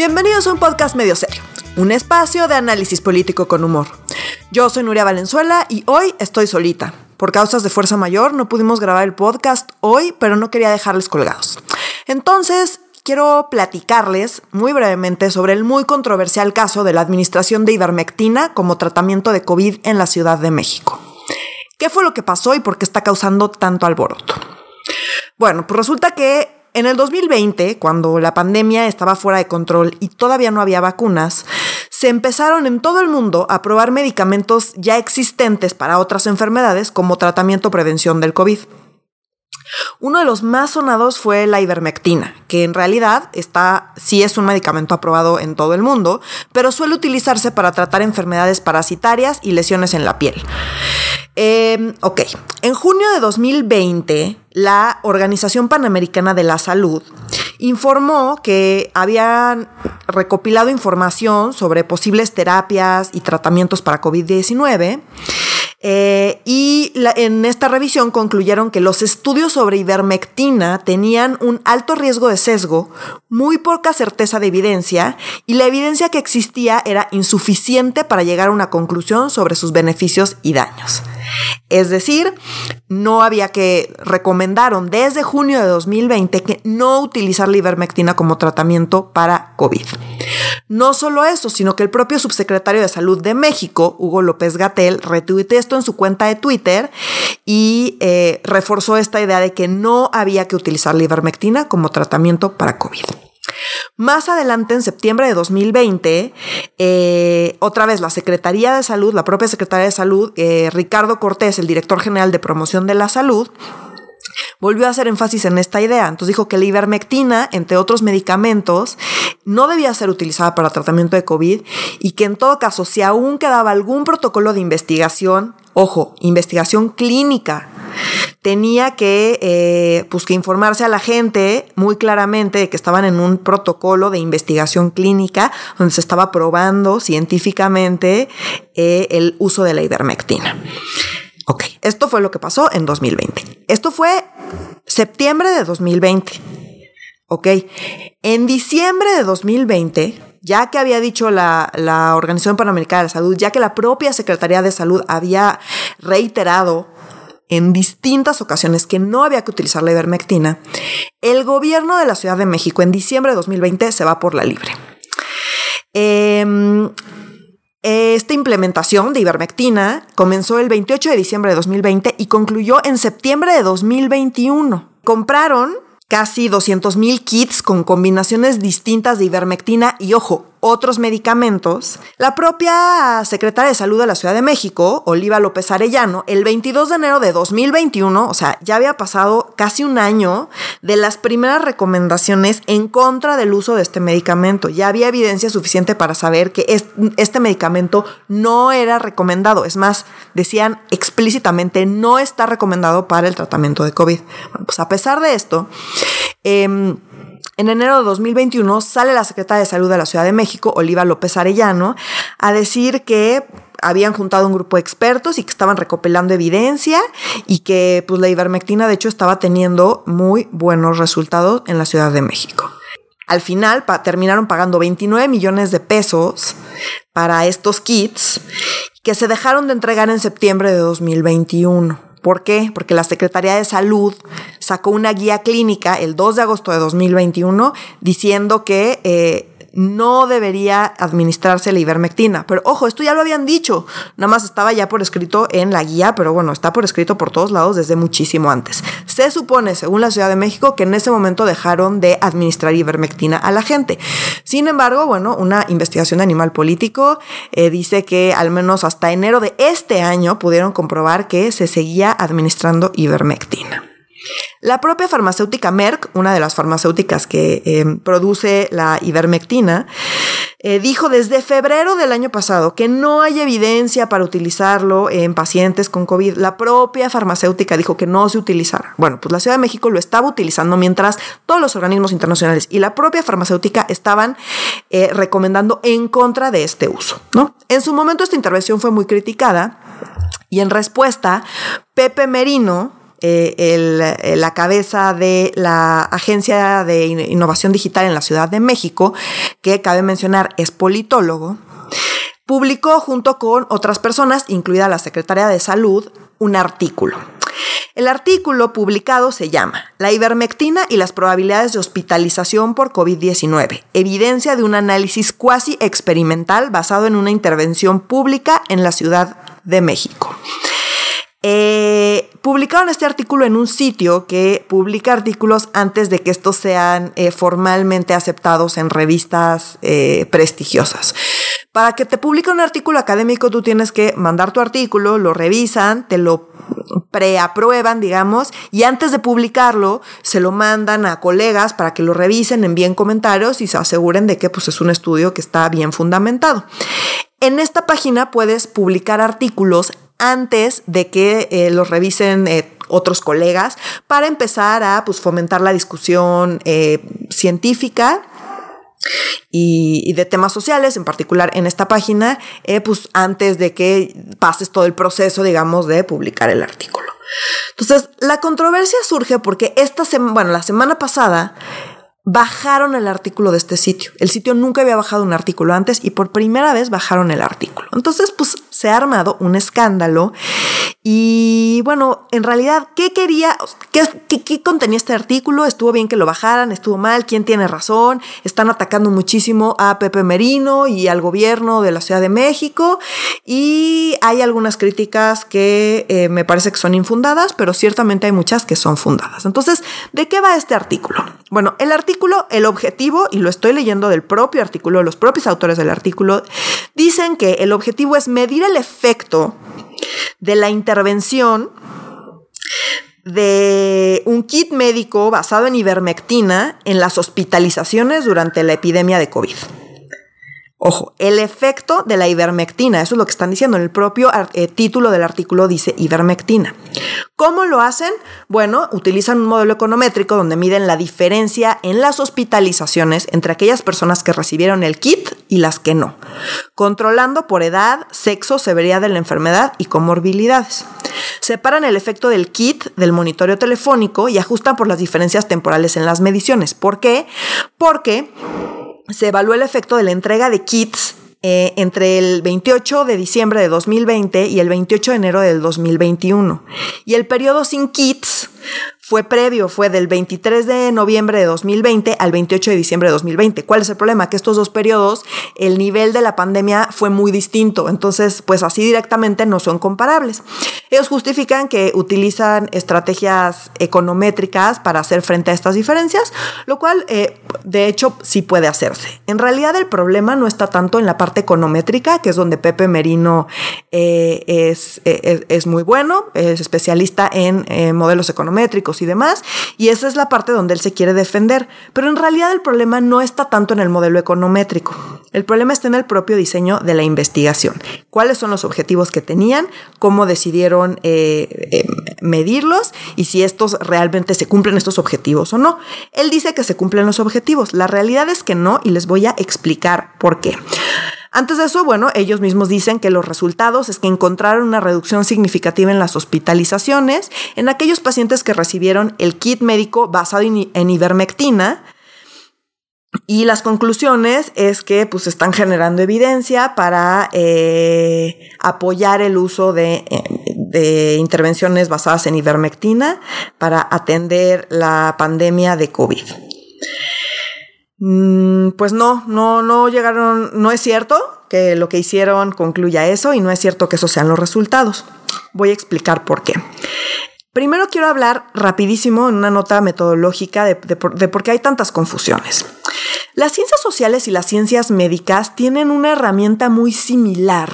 Bienvenidos a un podcast medio serio, un espacio de análisis político con humor. Yo soy Nuria Valenzuela y hoy estoy solita. Por causas de fuerza mayor no pudimos grabar el podcast hoy, pero no quería dejarles colgados. Entonces, quiero platicarles muy brevemente sobre el muy controversial caso de la administración de ivermectina como tratamiento de COVID en la Ciudad de México. ¿Qué fue lo que pasó y por qué está causando tanto alboroto? Bueno, pues resulta que en el 2020, cuando la pandemia estaba fuera de control y todavía no había vacunas, se empezaron en todo el mundo a probar medicamentos ya existentes para otras enfermedades como tratamiento o prevención del COVID. Uno de los más sonados fue la ivermectina, que en realidad está, sí es un medicamento aprobado en todo el mundo, pero suele utilizarse para tratar enfermedades parasitarias y lesiones en la piel. Em, ok, en junio de 2020, la Organización Panamericana de la Salud informó que habían recopilado información sobre posibles terapias y tratamientos para COVID-19 eh, y en esta revisión concluyeron que los estudios sobre ivermectina tenían un alto riesgo de sesgo, muy poca certeza de evidencia y la evidencia que existía era insuficiente para llegar a una conclusión sobre sus beneficios y daños. Es decir, no había que, recomendaron desde junio de 2020 que no utilizar la ivermectina como tratamiento para COVID. No solo eso, sino que el propio subsecretario de Salud de México, Hugo López Gatel, retuiteó esto en su cuenta de Twitter y eh, reforzó esta idea de que no había que utilizar la ivermectina como tratamiento para COVID. Más adelante, en septiembre de 2020, eh, otra vez la Secretaría de Salud, la propia Secretaría de Salud, eh, Ricardo Cortés, el director general de promoción de la salud, volvió a hacer énfasis en esta idea. Entonces dijo que la ivermectina, entre otros medicamentos, no debía ser utilizada para tratamiento de COVID y que en todo caso, si aún quedaba algún protocolo de investigación, ojo, investigación clínica, tenía que, eh, pues que informarse a la gente muy claramente de que estaban en un protocolo de investigación clínica donde se estaba probando científicamente eh, el uso de la ivermectina. Ok, esto fue lo que pasó en 2020. Esto fue septiembre de 2020. Ok, en diciembre de 2020 ya que había dicho la, la, Organización Panamericana de la Salud, ya que la propia Secretaría de Salud había reiterado en distintas ocasiones que no había que utilizar la ivermectina, el gobierno de la Ciudad de México en diciembre de 2020 se va por la libre. Em, esta implementación de ivermectina comenzó el 28 de diciembre de 2020 y concluyó en septiembre de 2021. Compraron casi 200 mil kits con combinaciones distintas de ivermectina y, ojo, otros medicamentos, la propia secretaria de Salud de la Ciudad de México, Oliva López Arellano, el 22 de enero de 2021, o sea, ya había pasado casi un año de las primeras recomendaciones en contra del uso de este medicamento. Ya había evidencia suficiente para saber que este medicamento no era recomendado. Es más, decían explícitamente no está recomendado para el tratamiento de COVID. Bueno, pues a pesar de esto, eh, en enero de 2021 sale la secretaria de Salud de la Ciudad de México, Oliva López Arellano, a decir que habían juntado un grupo de expertos y que estaban recopilando evidencia y que pues la ivermectina de hecho estaba teniendo muy buenos resultados en la Ciudad de México. Al final terminaron pagando 29 millones de pesos para estos kits que se dejaron de entregar en septiembre de 2021. ¿Por qué? Porque la Secretaría de Salud sacó una guía clínica el 2 de agosto de 2021 diciendo que eh, no debería administrarse la ivermectina. Pero ojo, esto ya lo habían dicho, nada más estaba ya por escrito en la guía, pero bueno, está por escrito por todos lados desde muchísimo antes. Se supone, según la Ciudad de México, que en ese momento dejaron de administrar ivermectina a la gente. Sin embargo, bueno, una investigación de animal político eh, dice que al menos hasta enero de este año pudieron comprobar que se seguía administrando ivermectina. La propia farmacéutica Merck, una de las farmacéuticas que eh, produce la ivermectina, eh, dijo desde febrero del año pasado que no hay evidencia para utilizarlo en pacientes con COVID. La propia farmacéutica dijo que no se utilizara. Bueno, pues la Ciudad de México lo estaba utilizando mientras todos los organismos internacionales y la propia farmacéutica estaban eh, recomendando en contra de este uso. ¿no? En su momento esta intervención fue muy criticada y en respuesta, Pepe Merino, eh, la cabeza de la Agencia de Innovación Digital en la Ciudad de México, que cabe mencionar es politólogo, publicó junto con otras personas, incluida la Secretaria de Salud, un artículo. El artículo publicado se llama La ivermectina y las probabilidades de hospitalización por COVID-19, evidencia de un análisis cuasi experimental basado en una intervención pública en la Ciudad de México. Eh, publicaron este artículo en un sitio que publica artículos antes de que estos sean eh, formalmente aceptados en revistas eh, prestigiosas. Para que te publique un artículo académico, tú tienes que mandar tu artículo, lo revisan, te lo preaprueban, digamos, y antes de publicarlo, se lo mandan a colegas para que lo revisen, envíen comentarios y se aseguren de que pues, es un estudio que está bien fundamentado. En esta página puedes publicar artículos antes de que eh, los revisen eh, otros colegas para empezar a pues, fomentar la discusión eh, científica y, de temas sociales, en particular en esta página, pues antes de que pases todo el proceso, digamos, de publicar el artículo. Entonces, la controversia surge porque esta semana, bueno, la semana pasada bajaron el artículo de este sitio. El sitio nunca había bajado un artículo antes y por primera vez bajaron el artículo. Entonces, pues se ha armado un escándalo y bueno, en realidad, ¿qué quería? ¿Qué, qué, contenía este artículo? ¿Estuvo bien que lo bajaran? ¿Estuvo mal? ¿Quién tiene razón? Están atacando muchísimo a Pepe Merino y al gobierno de la Ciudad de México y hay algunas críticas que eh, me parece que son infundadas, pero ciertamente hay muchas que son fundadas. Entonces, ¿de qué va este artículo? Bueno, el artículo, el objetivo, y lo estoy leyendo del propio artículo, los propios autores del artículo, dicen que el objetivo es medir el efecto de la intervención de un kit médico basado en ivermectina en las hospitalizaciones durante la epidemia de COVID. Ojo, el efecto de la ivermectina, eso es lo que están diciendo. En el propio eh, título del artículo dice ivermectina. ¿Cómo lo hacen? Bueno, utilizan un modelo econométrico donde miden la diferencia en las hospitalizaciones entre aquellas personas que recibieron el kit y las que no, controlando por edad, sexo, severidad de la enfermedad y comorbilidades. Separan el efecto del kit del monitoreo telefónico y ajustan por las diferencias temporales en las mediciones. ¿Por qué? Porque se evaluó el efecto de la entrega de kits eh, entre el 28 de diciembre de 2020 y el 28 de enero del 2021. Y el periodo sin kits fue previo, fue del 23 de noviembre de 2020 al 28 de diciembre de 2020. ¿Cuál es el problema? Que estos dos periodos, el nivel de la pandemia fue muy distinto, entonces pues así directamente no son comparables. Ellos justifican que utilizan estrategias econométricas para hacer frente a estas diferencias, lo cual eh, de hecho sí puede hacerse. En realidad el problema no está tanto en la parte econométrica, que es donde Pepe Merino eh, es, eh, es, muy bueno, es especialista en modelos econométricos y demás, y esa es la parte donde él se quiere defender. Pero en realidad el problema no está tanto en el modelo econométrico, el problema está en el propio diseño de la investigación. ¿Cuáles son los objetivos que tenían? ¿Cómo decidieron eh, eh, medirlos? Y si estos realmente se cumplen estos objetivos o no. Él dice que se cumplen los objetivos, la realidad es que no y les voy a explicar por qué. Antes de eso, bueno, ellos mismos dicen que los resultados es que encontraron una reducción significativa en las hospitalizaciones en aquellos pacientes que recibieron el kit médico basado en ivermectina, y las conclusiones es que pues están generando evidencia para eh, apoyar el uso de, eh, de, intervenciones basadas en ivermectina para atender la pandemia de COVID. Mm, pues no, no, no llegaron, no es cierto que lo que hicieron concluya eso y no es cierto que esos sean los resultados. Voy a explicar por qué. Primero quiero hablar rapidísimo en una nota metodológica de, de por qué hay tantas confusiones. Las ciencias sociales y las ciencias médicas tienen una herramienta muy similar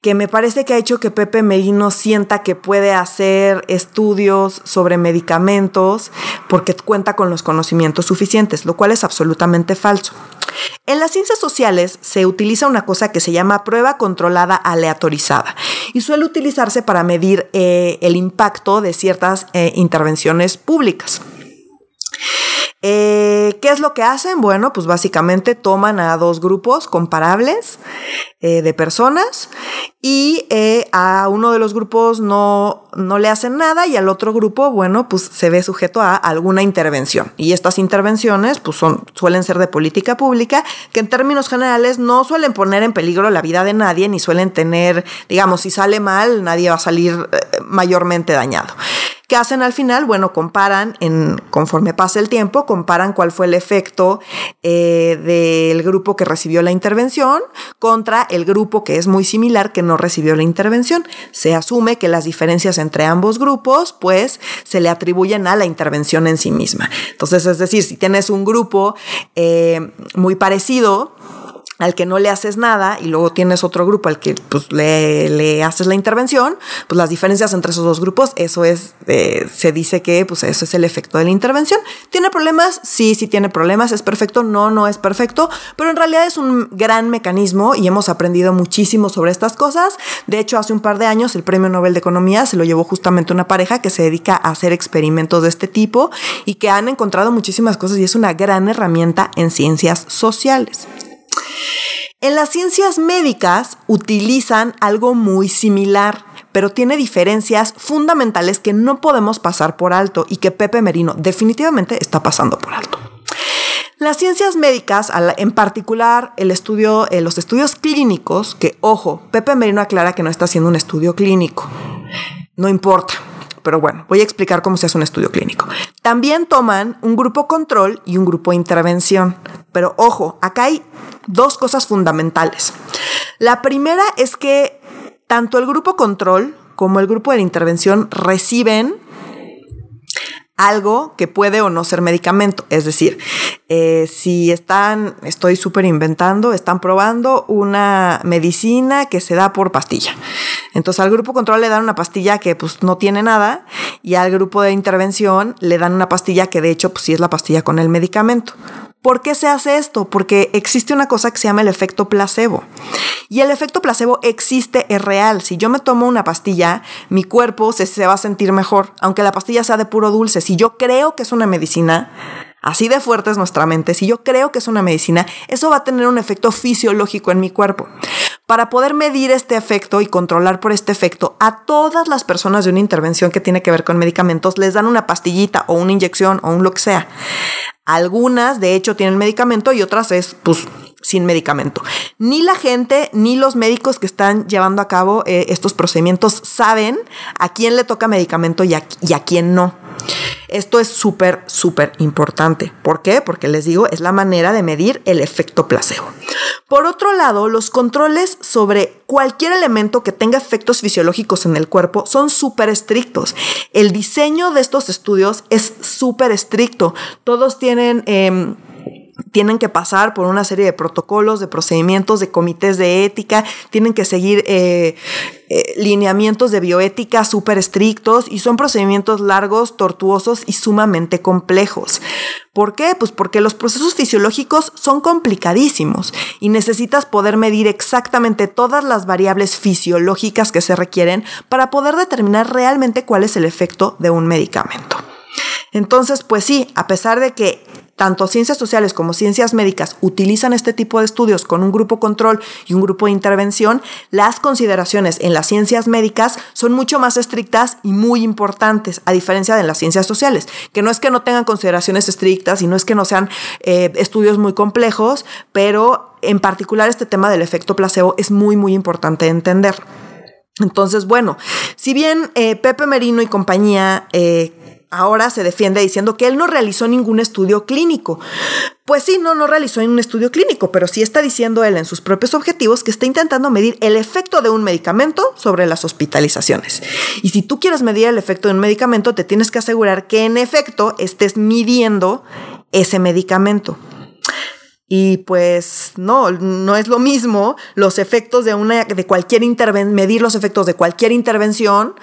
que me parece que ha hecho que Pepe Merino sienta que puede hacer estudios sobre medicamentos porque cuenta con los conocimientos suficientes, lo cual es absolutamente falso. En las ciencias sociales se utiliza una cosa que se llama prueba controlada aleatorizada y suele utilizarse para medir eh, el impacto de ciertas eh, intervenciones públicas. Eh, ¿Qué es lo que hacen? Bueno, pues básicamente toman a dos grupos comparables eh, de personas y eh, a uno de los grupos no, no le hacen nada y al otro grupo, bueno, pues se ve sujeto a alguna intervención. Y estas intervenciones, pues suelen ser de política pública, que en términos generales no suelen poner en peligro la vida de nadie, ni suelen tener, digamos, si sale mal, nadie va a salir mayormente dañado. ¿Qué hacen al final? Bueno, comparan, en, conforme pasa el tiempo, comparan cuál fue el efecto eh, del grupo que recibió la intervención contra el grupo que es muy similar que no recibió la intervención. Se asume que las diferencias entre ambos grupos, pues, se le atribuyen a la intervención en sí misma. Entonces, es decir, si tienes un grupo eh, muy parecido, al que no le haces nada y luego tienes otro grupo al que pues, le, haces la intervención, pues las diferencias entre esos dos grupos, eso es, eh, se dice que pues eso es el efecto de la intervención. ¿Tiene problemas? Sí, sí tiene problemas. ¿Es perfecto? No, no es perfecto, pero en realidad es un gran mecanismo y hemos aprendido muchísimo sobre estas cosas. De hecho, hace un par de años el Premio Nobel de Economía se lo llevó justamente una pareja que se dedica a hacer experimentos de este tipo y que han encontrado muchísimas cosas y es una gran herramienta en ciencias sociales. En las ciencias médicas utilizan algo muy similar, pero tiene diferencias fundamentales que no podemos pasar por alto y que Pepe Merino definitivamente está pasando por alto. Las ciencias médicas, en particular el estudio, eh, los estudios clínicos, que ojo, Pepe Merino aclara que no está haciendo un estudio clínico. No importa, pero bueno, voy a explicar cómo se hace un estudio clínico. También toman un grupo control y un grupo intervención. Pero ojo, acá hay dos cosas fundamentales. La primera es que tanto el grupo control como el grupo de intervención reciben algo que puede o no ser medicamento. Es decir, eh, si están, estoy súper inventando, están probando una medicina que se da por pastilla. Entonces al grupo control le dan una pastilla que pues no tiene nada y al grupo de intervención le dan una pastilla que de hecho pues sí es la pastilla con el medicamento. ¿Por qué se hace esto? Porque existe una cosa que se llama el efecto placebo. Y el efecto placebo existe, es real. Si yo me tomo una pastilla, mi cuerpo se, se va a sentir mejor, aunque la pastilla sea de puro dulce. Si yo creo que es una medicina, Así de fuerte es nuestra mente. Si yo creo que es una medicina, eso va a tener un efecto fisiológico en mi cuerpo. Para poder medir este efecto y controlar por este efecto, a todas las personas de una intervención que tiene que ver con medicamentos les dan una pastillita o una inyección o un lo que sea. Algunas, de hecho, tienen medicamento y otras es, pues, sin medicamento. Ni la gente ni los médicos que están llevando a cabo eh, estos procedimientos saben a quién le toca medicamento y a, quién no. Esto es súper, súper importante. ¿Por qué? Porque les digo, es la manera de medir el efecto placebo. Por otro lado, los controles sobre cualquier elemento que tenga efectos fisiológicos en el cuerpo son súper estrictos. El diseño de estos estudios es súper estricto. Todos tienen... Em, tienen que pasar por una serie de protocolos, de procedimientos, de comités de ética, tienen que seguir eh, eh, lineamientos de bioética súper estrictos y son procedimientos largos, tortuosos y sumamente complejos. ¿Por qué? Pues porque los procesos fisiológicos son complicadísimos y necesitas poder medir exactamente todas las variables fisiológicas que se requieren para poder determinar realmente cuál es el efecto de un medicamento. Entonces, pues sí, a pesar de que tanto ciencias sociales como ciencias médicas utilizan este tipo de estudios con un grupo control y un grupo de intervención, las consideraciones en las ciencias médicas son mucho más estrictas y muy importantes, a diferencia de las ciencias sociales, que no es que no tengan consideraciones estrictas y no es que no sean eh, estudios muy complejos, pero en particular este tema del efecto placebo es muy, muy importante entender. Entonces, bueno, si bien eh, Pepe Merino y compañía eh, ahora se defiende diciendo que él no realizó ningún estudio clínico. Pues sí, no, no realizó un estudio clínico, pero sí está diciendo él en sus propios objetivos que está intentando medir el efecto de un medicamento sobre las hospitalizaciones. Y si tú quieres medir el efecto de un medicamento, te tienes que asegurar que en efecto estés midiendo ese medicamento. Y pues no, no es lo mismo los efectos de una, de cualquier intervención, medir los efectos de cualquier intervención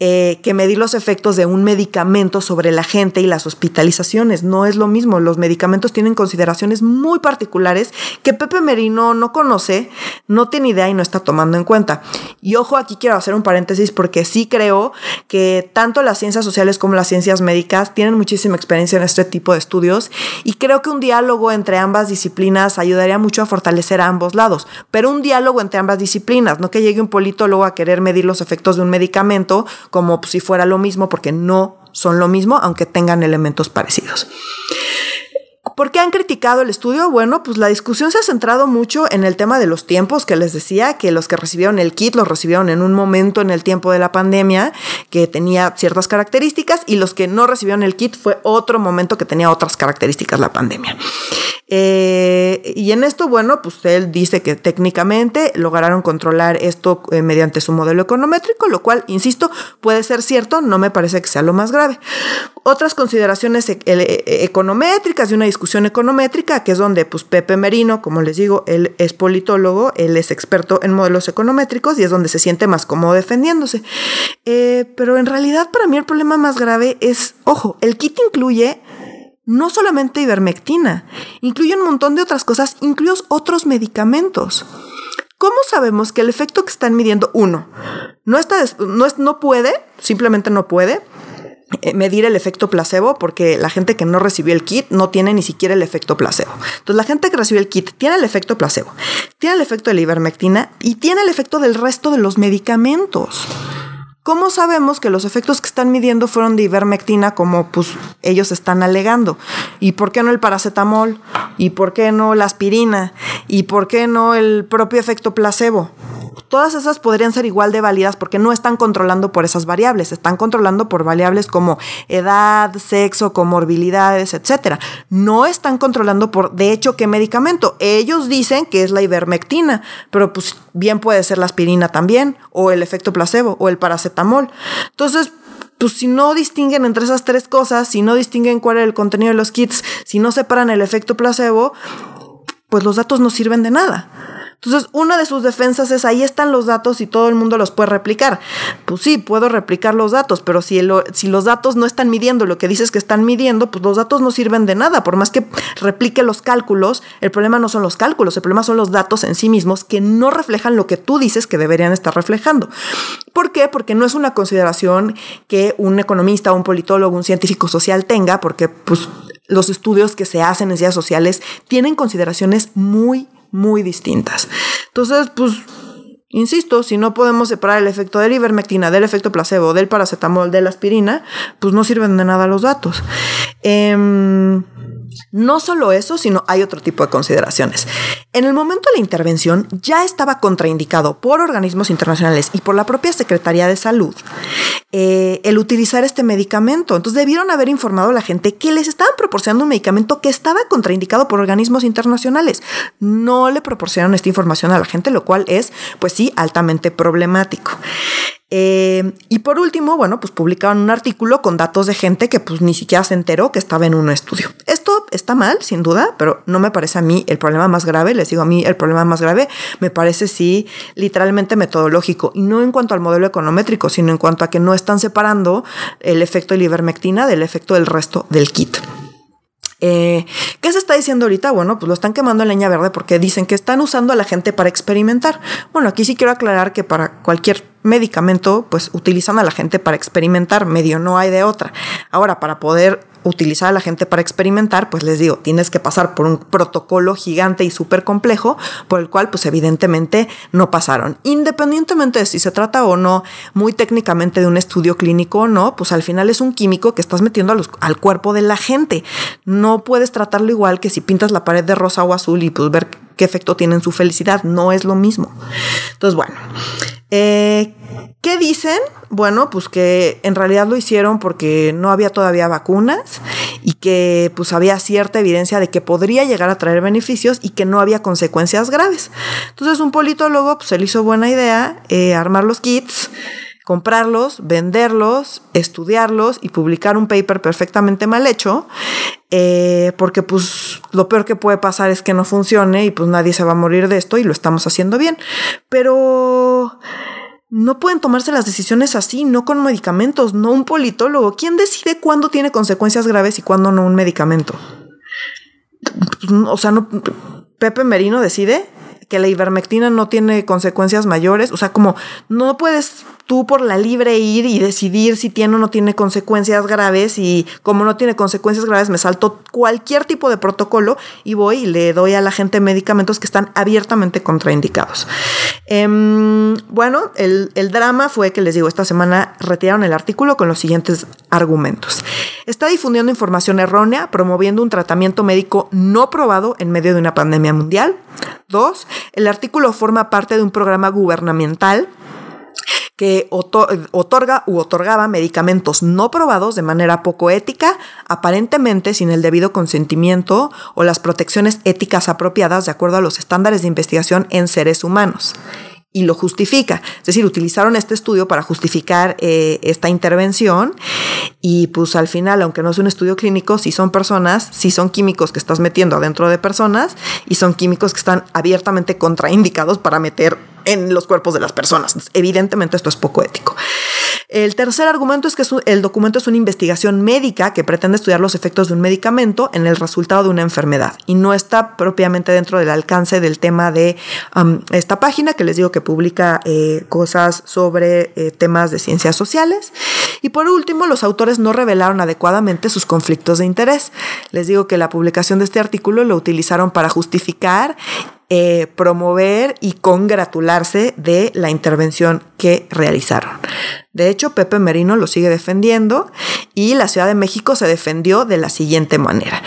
eh, que medir los efectos de un medicamento sobre la gente y las hospitalizaciones. No es lo mismo. Los medicamentos tienen consideraciones muy particulares que Pepe Merino no conoce, no tiene idea y no está tomando en cuenta. Y ojo, aquí quiero hacer un paréntesis porque sí creo que tanto las ciencias sociales como las ciencias médicas tienen muchísima experiencia en este tipo de estudios y creo que un diálogo entre ambas disciplinas disciplinas ayudaría mucho a fortalecer a ambos lados, pero un diálogo entre ambas disciplinas, no que llegue un politólogo a querer medir los efectos de un medicamento como si fuera lo mismo, porque no son lo mismo, aunque tengan elementos parecidos. ¿Por qué han criticado el estudio? Bueno, pues la discusión se ha centrado mucho en el tema de los tiempos, que les decía que los que recibieron el kit los recibieron en un momento en el tiempo de la pandemia que tenía ciertas características y los que no recibieron el kit fue otro momento que tenía otras características la pandemia. Eh, y en esto, bueno, pues él dice que técnicamente lograron controlar esto eh, mediante su modelo econométrico, lo cual, insisto, puede ser cierto, no me parece que sea lo más grave. Otras consideraciones e, econométricas de una discusión econométrica, que es donde, pues, Pepe Merino, como les digo, él es politólogo, él es experto en modelos econométricos y es donde se siente más cómodo defendiéndose. Eh, pero en realidad, para mí, el problema más grave es, ojo, el kit incluye no solamente ivermectina, incluye un montón de otras cosas, incluidos otros medicamentos. ¿Cómo sabemos que el efecto que están midiendo, uno, no, está, no, es, no puede, simplemente no puede medir el efecto placebo porque la gente que no recibió el kit no tiene ni siquiera el efecto placebo. Entonces la gente que recibió el kit tiene el efecto placebo, tiene el efecto de la ivermectina y tiene el efecto del resto de los medicamentos. ¿Cómo sabemos que los efectos que están midiendo fueron de ivermectina como pues ellos están alegando? ¿Y por qué no el paracetamol? ¿Y por qué no la aspirina? ¿Y por qué no el propio efecto placebo? Todas esas podrían ser igual de válidas porque no están controlando por esas variables, están controlando por variables como edad, sexo, comorbilidades, etc. No están controlando por, de hecho, qué medicamento. Ellos dicen que es la ivermectina, pero pues bien puede ser la aspirina también, o el efecto placebo, o el paracetamol. Entonces, pues si no distinguen entre esas tres cosas, si no distinguen cuál es el contenido de los kits, si no separan el efecto placebo, pues los datos no sirven de nada. Entonces, una de sus defensas es ahí están los datos y todo el mundo los puede replicar. Pues sí, puedo replicar los datos, pero si, los datos no están midiendo lo que dices que están midiendo, pues los datos no sirven de nada. Por más que replique los cálculos, el problema no son los cálculos, el problema son los datos en sí mismos que no reflejan lo que tú dices que deberían estar reflejando. ¿Por qué? Porque no es una consideración que un economista, un politólogo, un científico social tenga, porque pues los estudios que se hacen en ciencias sociales tienen consideraciones muy muy distintas. Entonces, pues, insisto, si no podemos separar el efecto de la ivermectina del efecto placebo, del paracetamol, de la aspirina, pues no sirven de nada los datos. Em, no solo eso, sino hay otro tipo de consideraciones. En el momento de la intervención ya estaba contraindicado por organismos internacionales y por la propia Secretaría de Salud eh, el utilizar este medicamento. Entonces debieron haber informado a la gente que les estaban proporcionando un medicamento que estaba contraindicado por organismos internacionales. No le proporcionaron esta información a la gente, lo cual es, pues sí, altamente problemático. Eh, y por último, bueno, pues publicaron un artículo con datos de gente que pues ni siquiera se enteró que estaba en un estudio. Está mal, sin duda, pero no me parece a mí el problema más grave. Les digo a mí el problema más grave me parece sí literalmente metodológico y no en cuanto al modelo econométrico, sino en cuanto a que no están separando el efecto de la ivermectina del efecto del resto del kit. Eh, ¿Qué se está diciendo ahorita? Bueno, pues lo están quemando en leña verde porque dicen que están usando a la gente para experimentar. Bueno, aquí sí quiero aclarar que para cualquier medicamento, pues utilizan a la gente para experimentar, medio no hay de otra. Ahora, para poder utilizar a la gente para experimentar, pues les digo, tienes que pasar por un protocolo gigante y súper complejo, por el cual pues evidentemente no pasaron. Independientemente de si se trata o no muy técnicamente de un estudio clínico o no, pues al final es un químico que estás metiendo al cuerpo de la gente. No puedes tratarlo igual que si pintas la pared de rosa o azul y pues ver qué efecto tiene en su felicidad. No es lo mismo. Entonces, bueno. Eh, ¿Qué dicen? Bueno, pues que en realidad lo hicieron porque no había todavía vacunas y que pues había cierta evidencia de que podría llegar a traer beneficios y que no había consecuencias graves. Entonces un politólogo pues se le hizo buena idea eh, armar los kits comprarlos, venderlos, estudiarlos y publicar un paper perfectamente mal hecho, eh, porque pues lo peor que puede pasar es que no funcione y pues nadie se va a morir de esto y lo estamos haciendo bien. Pero no pueden tomarse las decisiones así, no con medicamentos, no un politólogo. ¿Quién decide cuándo tiene consecuencias graves y cuándo no un medicamento? O sea, no, Pepe Merino decide que la ivermectina no tiene consecuencias mayores. O sea, como no puedes tú por la libre ir y decidir si tiene o no tiene consecuencias graves y como no tiene consecuencias graves me salto cualquier tipo de protocolo y voy y le doy a la gente medicamentos que están abiertamente contraindicados. Em, bueno, el, el drama fue que les digo, esta semana retiraron el artículo con los siguientes argumentos. Está difundiendo información errónea, promoviendo un tratamiento médico no probado en medio de una pandemia mundial. Dos, el artículo forma parte de un programa gubernamental que otorga u otorgaba medicamentos no probados de manera poco ética, aparentemente sin el debido consentimiento o las protecciones éticas apropiadas de acuerdo a los estándares de investigación en seres humanos y lo justifica. Es decir, utilizaron este estudio para justificar eh, esta intervención y pues al final, aunque no es un estudio clínico, si son personas, si son químicos que estás metiendo adentro de personas y son químicos que están abiertamente contraindicados para meter en los cuerpos de las personas. Evidentemente esto es poco ético. El tercer argumento es que el documento es una investigación médica que pretende estudiar los efectos de un medicamento en el resultado de una enfermedad y no está propiamente dentro del alcance del tema de um, esta página que les digo que publica eh, cosas sobre eh, temas de ciencias sociales. Y por último, los autores no revelaron adecuadamente sus conflictos de interés. Les digo que la publicación de este artículo lo utilizaron para justificar eh, promover y congratularse de la intervención que realizaron. De hecho, Pepe Merino lo sigue defendiendo y la Ciudad de México se defendió de la siguiente manera.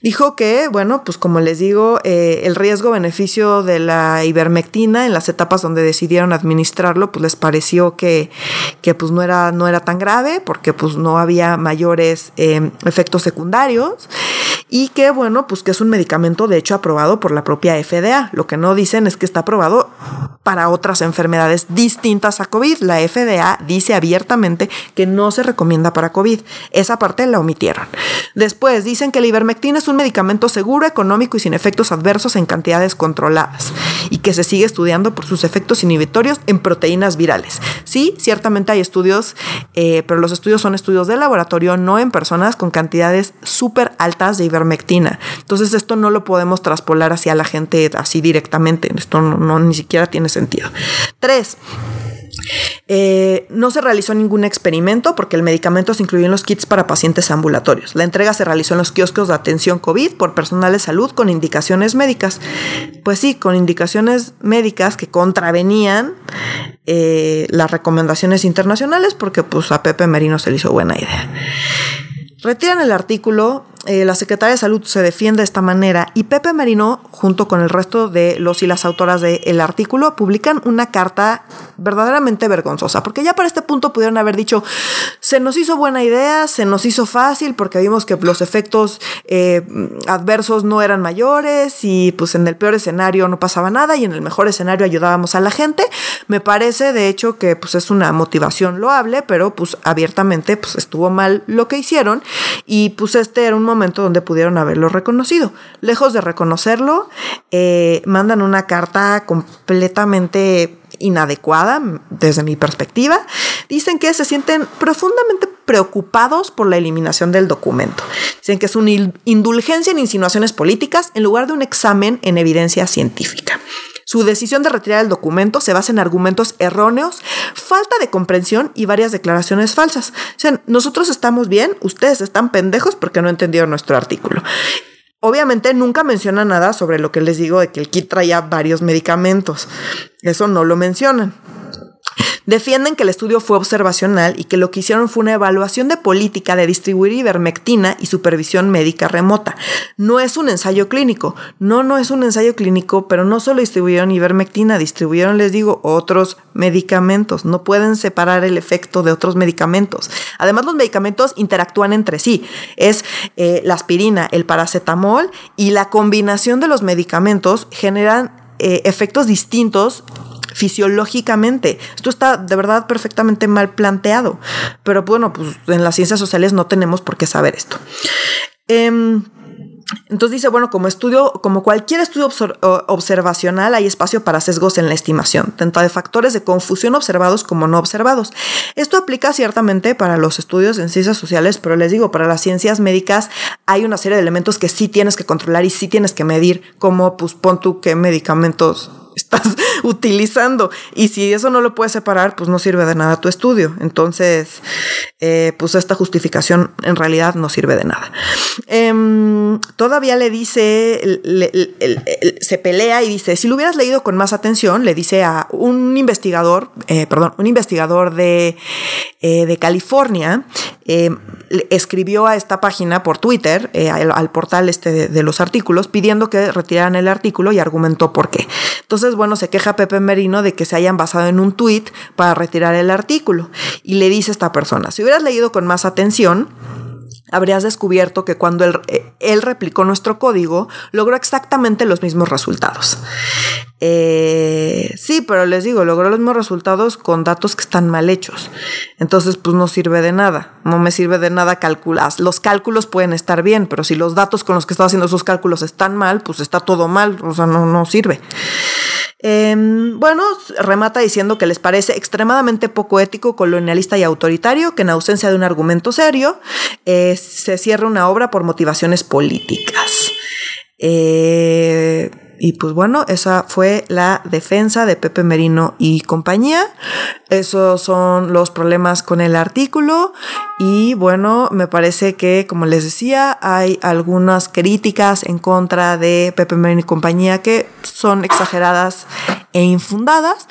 Dijo que, bueno, pues como les digo, eh, el riesgo-beneficio de la ivermectina en las etapas donde decidieron administrarlo, pues les pareció que, que pues no era, no era tan grave porque pues no había mayores eh, efectos secundarios y que bueno, pues que es un medicamento de hecho aprobado por la propia FDA. Lo que no dicen es que está aprobado para otras enfermedades distintas a COVID. La FDA dice abiertamente que no se recomienda para COVID. Esa parte la omitieron. Después dicen que la ivermectina es un medicamento seguro, económico y sin efectos adversos en cantidades controladas y que se sigue estudiando por sus efectos inhibitorios en proteínas virales. Sí, ciertamente hay estudios, eh, pero los estudios son estudios de laboratorio, no en personas con cantidades súper altas de ivermectina. Entonces esto no lo podemos traspolar hacia la gente así directamente. Esto no, ni siquiera tiene sentido. Tres. Eh, no se realizó ningún experimento porque el medicamento se incluyó en los kits para pacientes ambulatorios. La entrega se realizó en los kioscos de atención COVID por personal de salud con indicaciones médicas. Pues sí, con indicaciones médicas que contravenían eh, las recomendaciones internacionales porque pues a Pepe Merino se le hizo buena idea. Retiran el artículo, eh, la Secretaría de Salud se defiende de esta manera y Pepe Merino, junto con el resto de los y las autoras del artículo, publican una carta verdaderamente vergonzosa, porque ya para este punto pudieron haber dicho, se nos hizo buena idea, se nos hizo fácil, porque vimos que los efectos eh, adversos no eran mayores y pues en el peor escenario no pasaba nada y en el mejor escenario ayudábamos a la gente. Me parece, de hecho, que pues es una motivación loable, pero pues abiertamente pues estuvo mal lo que hicieron y pues este era un momento donde pudieron haberlo reconocido. Lejos de reconocerlo, eh, mandan una carta completamente inadecuada desde mi perspectiva. Dicen que se sienten profundamente preocupados por la eliminación del documento. Dicen que es una indulgencia en insinuaciones políticas en lugar de un examen en evidencia científica. Su decisión de retirar el documento se basa en argumentos erróneos, falta de comprensión y varias declaraciones falsas. O sea, nosotros estamos bien, ustedes están pendejos porque no entendieron nuestro artículo. Obviamente nunca menciona nada sobre lo que les digo de que el kit traía varios medicamentos. Eso no lo mencionan. Defienden que el estudio fue observacional y que lo que hicieron fue una evaluación de política de distribuir ivermectina y supervisión médica remota. No es un ensayo clínico. No, no es un ensayo clínico, pero no solo distribuyeron ivermectina, distribuyeron, les digo, otros medicamentos. No pueden separar el efecto de otros medicamentos. Además, los medicamentos interactúan entre sí. Es eh, la aspirina, el paracetamol y la combinación de los medicamentos generan eh, efectos distintos fisiológicamente. Esto está de verdad perfectamente mal planteado. Pero bueno, pues en las ciencias sociales no tenemos por qué saber esto. Em, entonces dice, bueno, como estudio, como cualquier estudio observacional, hay espacio para sesgos en la estimación, tanto de factores de confusión observados como no observados. Esto aplica ciertamente para los estudios en ciencias sociales, pero les digo, para las ciencias médicas hay una serie de elementos que sí tienes que controlar y sí tienes que medir, como pues pon tú qué medicamentos estás utilizando. Y si eso no lo puedes separar, pues no sirve de nada tu estudio. Entonces, eh, pues esta justificación en realidad no sirve de nada. Em, todavía le dice, se pelea y dice, si lo hubieras leído con más atención, le dice a un investigador, eh, perdón, un investigador de, eh, de California, escribió a esta página por Twitter, al, portal este de, los artículos, pidiendo que retiraran el artículo y argumentó por qué. Entonces, bueno, se queja Pepe Merino de que se hayan basado en un tuit para retirar el artículo. Y le dice a esta persona, si hubieras leído con más atención, habrías descubierto que cuando él, él, replicó nuestro código, logró exactamente los mismos resultados. Eh, sí, pero les digo, logró los mismos resultados con datos que están mal hechos. Entonces, pues no sirve de nada. No me sirve de nada calcular. Los cálculos pueden estar bien, pero si los datos con los que estaba haciendo esos cálculos están mal, pues está todo mal. O sea, no, no sirve. Em, bueno, remata diciendo que les parece extremadamente poco ético, colonialista y autoritario que en ausencia de un argumento serio eh, se cierre una obra por motivaciones políticas. Eh, y pues bueno, esa fue la defensa de Pepe Merino y compañía. Esos son los problemas con el artículo. Y bueno, me parece que, como les decía, hay algunas críticas en contra de Pepe Merino y compañía que son exageradas e infundadas.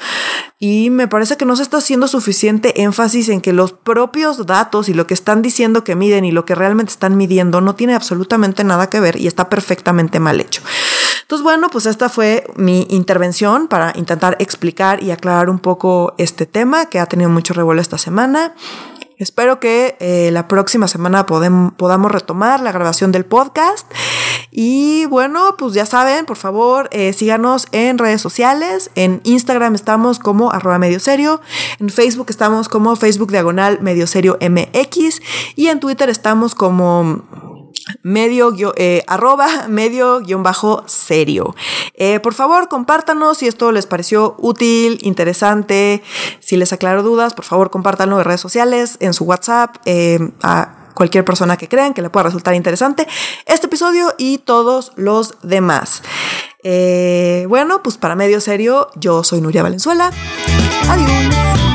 Y me parece que no se está haciendo suficiente énfasis en que los propios datos y lo que están diciendo que miden y lo que realmente están midiendo no tiene absolutamente nada que ver y está perfectamente mal hecho. Entonces, bueno, pues esta fue mi intervención para intentar explicar y aclarar un poco este tema que ha tenido mucho revuelo esta semana. Espero que eh, la próxima semana podamos retomar la grabación del podcast. Y bueno, pues ya saben, por favor, eh, síganos en redes sociales. En Instagram estamos como arroba medio serio. En Facebook estamos como Facebook diagonal medio serio MX. Y en Twitter estamos como medio eh, arroba medio guion bajo serio. Eh, por favor, compártanos si esto les pareció útil, interesante. Si les aclaro dudas, por favor, compártanlo en redes sociales, en su WhatsApp, eh, a cualquier persona que crean que le pueda resultar interesante este episodio y todos los demás. bueno, pues para medio serio, yo soy Nuria Valenzuela. Adiós.